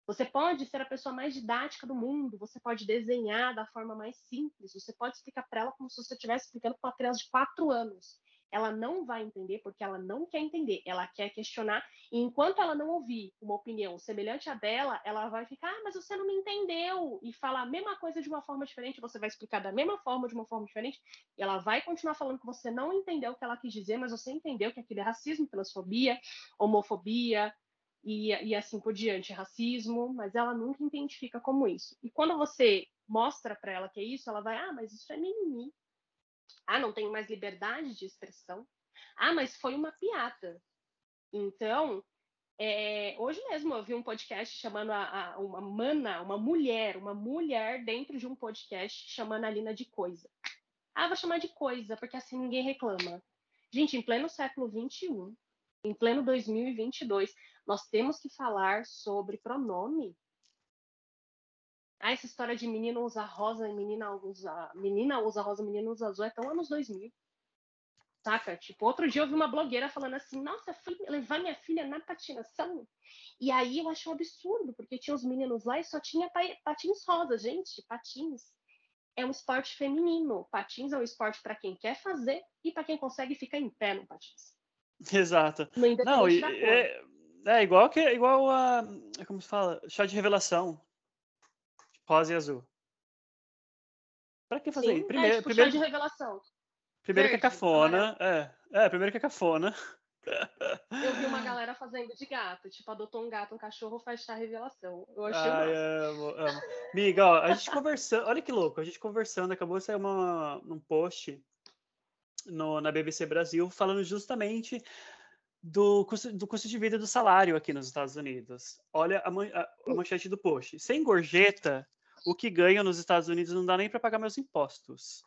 Você pode ser a pessoa mais didática do mundo, você pode desenhar da forma mais simples, você pode explicar para ela como se você estivesse explicando para uma criança de quatro anos. Ela não vai entender porque ela não quer entender, ela quer questionar, e enquanto ela não ouvir uma opinião semelhante à dela, ela vai ficar, ah, mas você não me entendeu, e falar a mesma coisa de uma forma diferente, você vai explicar da mesma forma, de uma forma diferente, e ela vai continuar falando que você não entendeu o que ela quis dizer, mas você entendeu que aquilo é racismo, transfobia, homofobia, e, e assim por diante, racismo, mas ela nunca identifica como isso. E quando você mostra para ela que é isso, ela vai, ah, mas isso é mimimi, ah, não tenho mais liberdade de expressão. Ah, mas foi uma piada. Então, é, hoje mesmo eu vi um podcast chamando a, a, uma mana, uma mulher, uma mulher dentro de um podcast chamando a Lina de coisa. Ah, vou chamar de coisa, porque assim ninguém reclama. Gente, em pleno século XXI, em pleno 2022, nós temos que falar sobre pronome. Ah, essa história de menino usa rosa e menina usa. Menina usa rosa, menino usa azul é tão anos 2000. Saca? Tipo, outro dia eu vi uma blogueira falando assim: Nossa, eu fui levar minha filha na patinação. E aí eu achei um absurdo, porque tinha os meninos lá e só tinha patins rosa. Gente, patins é um esporte feminino. Patins é um esporte para quem quer fazer e para quem consegue ficar em pé no patins. Exato. Não, e, é, é, igual que igual a. Como se fala? Chá de revelação rosa e azul. Pra que fazer Sim, isso? Primeiro, é, tipo, primeiro, de revelação. Primeiro Verde, que é cafona. É, é, primeiro que é cafona. Eu vi uma galera fazendo de gato, tipo, adotou um gato, um cachorro, faz chá revelação. Eu achei Ai, amo, amo. Miga, ó, a gente conversando, olha que louco, a gente conversando, acabou de sair uma, um post no, na BBC Brasil falando justamente do custo, do custo de vida do salário aqui nos Estados Unidos. Olha a, man, a, a manchete do post. Sem gorjeta, o que ganho nos Estados Unidos não dá nem para pagar meus impostos.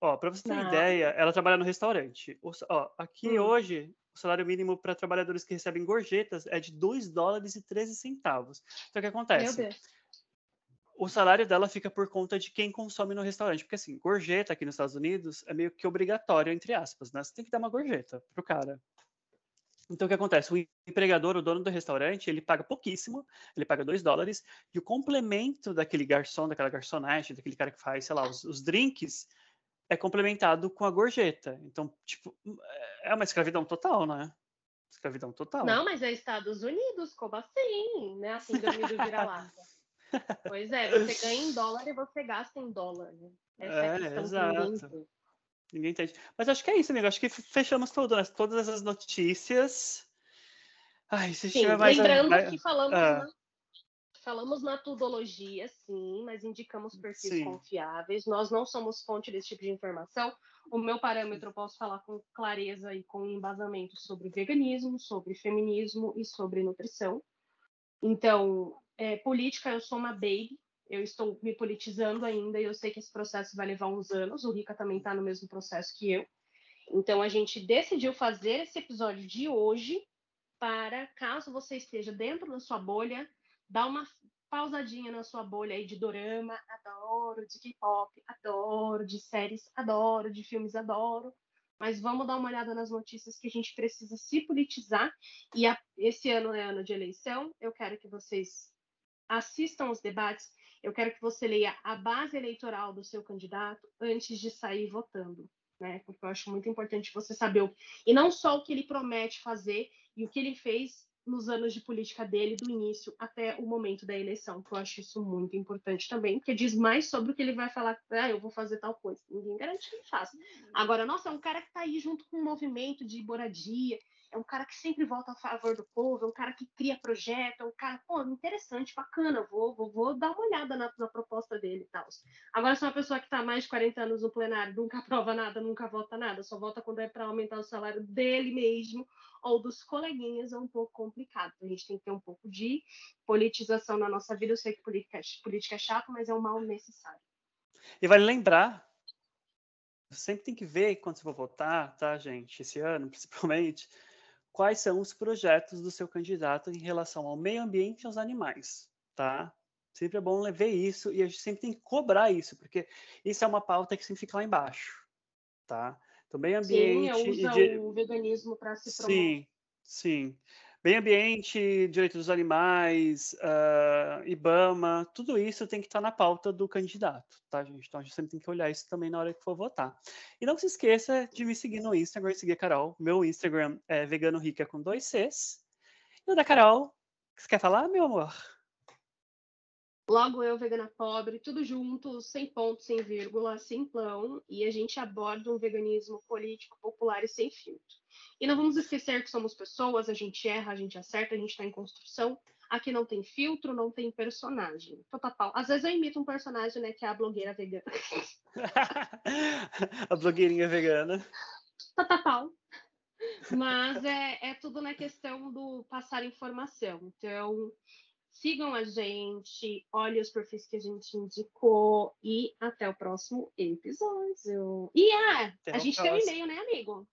Ó, para você ter não. ideia, ela trabalha no restaurante. O, ó, aqui hum. hoje, o salário mínimo para trabalhadores que recebem gorjetas é de 2 dólares e 13 centavos. Então, o que acontece? O salário dela fica por conta de quem consome no restaurante. Porque, assim, gorjeta aqui nos Estados Unidos é meio que obrigatório, entre aspas, né? Você tem que dar uma gorjeta pro cara. Então, o que acontece? O empregador, o dono do restaurante, ele paga pouquíssimo, ele paga 2 dólares, e o complemento daquele garçom, daquela garçonete, daquele cara que faz, sei lá, os, os drinks, é complementado com a gorjeta. Então, tipo, é uma escravidão total, né? Escravidão total. Não, mas é Estados Unidos, como assim? Né? Assim, do vira-lata. pois é, você ganha em dólar e você gasta em dólar. Né? Essa é, é a questão exato. Ninguém entende. Mas acho que é isso, amigo. Acho que fechamos tudo, né? Todas essas notícias. Ai, se sim, mais lembrando a... que falamos, ah. na, falamos na tudologia, sim, mas indicamos perfis sim. confiáveis. Nós não somos fonte desse tipo de informação. O meu parâmetro eu posso falar com clareza e com embasamento sobre veganismo, sobre feminismo e sobre nutrição. Então, é, política, eu sou uma baby, eu estou me politizando ainda e eu sei que esse processo vai levar uns anos. O Rica também está no mesmo processo que eu. Então a gente decidiu fazer esse episódio de hoje para, caso você esteja dentro da sua bolha, dar uma pausadinha na sua bolha aí de dorama, adoro, de K-pop, adoro, de séries, adoro, de filmes, adoro. mas vamos dar uma olhada nas notícias que a gente precisa se politizar. E a, esse ano é ano de eleição. Eu quero que vocês assistam os debates. Eu quero que você leia a base eleitoral do seu candidato antes de sair votando, né? Porque eu acho muito importante você saber o, e não só o que ele promete fazer e o que ele fez nos anos de política dele, do início até o momento da eleição, que eu acho isso muito importante também, porque diz mais sobre o que ele vai falar, ah, eu vou fazer tal coisa. Ninguém garante que ele faça. Agora, nossa, é um cara que está aí junto com um movimento de moradia, é um cara que sempre volta a favor do povo, é um cara que cria projeto, é um cara, pô, interessante, bacana, vou, vou, vou dar uma olhada na, na proposta dele e tal. Agora, se uma pessoa que está mais de 40 anos no plenário, nunca aprova nada, nunca vota nada, só vota quando é para aumentar o salário dele mesmo ou dos coleguinhas, é um pouco complicado. A gente tem que ter um pouco de politização na nossa vida. Eu sei que política, é, política é chato, mas é um mal necessário. E vale lembrar sempre tem que ver quando você for votar, tá, gente? Esse ano, principalmente, quais são os projetos do seu candidato em relação ao meio ambiente e aos animais, tá? Sempre é bom ver isso e a gente sempre tem que cobrar isso, porque isso é uma pauta que sempre fica lá embaixo, tá? Então, meio ambiente... Sim, usa de... o veganismo para se promover. Sim, sim. Meio ambiente, direito dos animais, uh, IBAMA, tudo isso tem que estar na pauta do candidato, tá, gente? Então a gente sempre tem que olhar isso também na hora que for votar. E não se esqueça de me seguir no Instagram seguir a Carol. Meu Instagram é vegano rica com dois Cs. E o da Carol, você quer falar, meu amor? Logo eu, vegana pobre, tudo junto, sem ponto, sem vírgula, simplão, e a gente aborda um veganismo político, popular e sem filtro. E não vamos esquecer que somos pessoas, a gente erra, a gente acerta, a gente está em construção. Aqui não tem filtro, não tem personagem. Total. Às vezes eu imito um personagem, né, que é a blogueira vegana. a blogueirinha vegana. Total. Mas é, é tudo na questão do passar informação. Então, Sigam a gente, olhem os perfis que a gente indicou e até o próximo episódio. E ah, a gente tem um e-mail, né, amigo?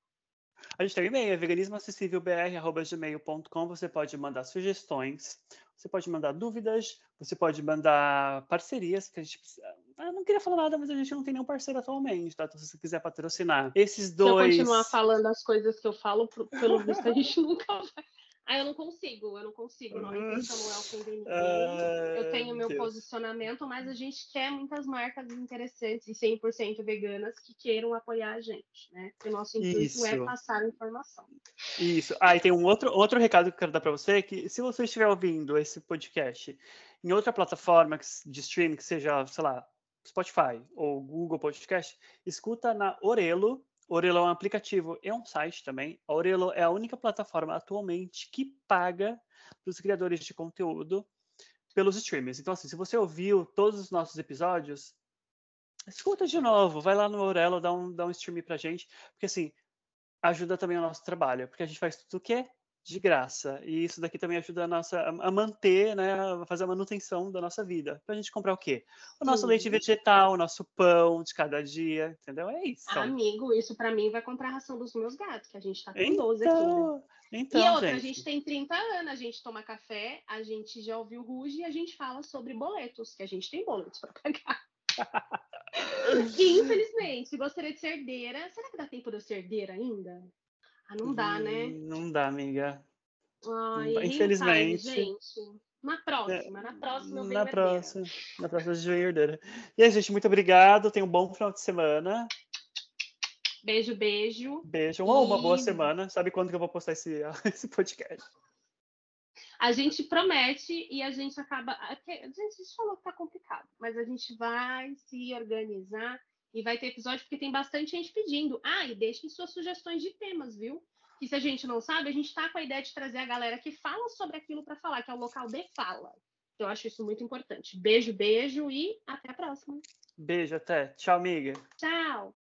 A gente tem um e-mail, é veganismoacessívelbr.gmail.com. Você pode mandar sugestões, você pode mandar dúvidas, você pode mandar parcerias, que a gente precisa. Ah, eu não queria falar nada, mas a gente não tem nenhum parceiro atualmente, tá? Então, se você quiser patrocinar esses dois. Se eu continuar falando as coisas que eu falo, pelo visto, a gente nunca vai. Ah, eu não consigo, eu não consigo. Não, a intenção não é ofender ninguém. eu tenho meu Deus. posicionamento, mas a gente quer muitas marcas interessantes e 100% veganas que queiram apoiar a gente, né? Porque o nosso intuito é Isso. é passar informação. Isso. Ah, e tem um outro, outro recado que eu quero dar para você, que se você estiver ouvindo esse podcast em outra plataforma de streaming, que seja, sei lá, Spotify ou Google Podcast, escuta na Orelo, Orelo é um aplicativo e um site também. A Orelo é a única plataforma atualmente que paga para os criadores de conteúdo pelos streamers. Então, assim, se você ouviu todos os nossos episódios, escuta de novo, vai lá no Orelo, dá um, dá um stream pra gente, porque assim, ajuda também o nosso trabalho, porque a gente faz tudo o quê? De graça. E isso daqui também ajuda a nossa a manter, né, a fazer a manutenção da nossa vida. Para a gente comprar o quê? O nosso Sim. leite vegetal, o nosso pão de cada dia, entendeu? É isso. Amigo, isso para mim vai comprar a ração dos meus gatos, que a gente tá com então, 12 aqui. Né? Então, e outra, gente. a gente tem 30 anos, a gente toma café, a gente já ouviu Ruge e a gente fala sobre boletos, que a gente tem boletos para pagar. e infelizmente, gostaria de ser herdeira, será que dá tempo de eu ser herdeira ainda? Ah, não dá, né? Não dá, amiga. Ai, Infelizmente. gente. Na próxima, na próxima eu venho Na próxima, na próxima vem herdeira. E aí, gente, muito obrigado. Tenha um bom final de semana. Beijo, beijo. Beijo. Uma, e... uma boa semana. Sabe quando que eu vou postar esse, esse podcast? A gente promete e a gente acaba. A gente falou que tá complicado, mas a gente vai se organizar e vai ter episódio porque tem bastante gente pedindo. Ah, e deixem suas sugestões de temas, viu? Que se a gente não sabe, a gente tá com a ideia de trazer a galera que fala sobre aquilo para falar, que é o local de fala. Então, eu acho isso muito importante. Beijo, beijo e até a próxima. Beijo, até. Tchau, amiga. Tchau.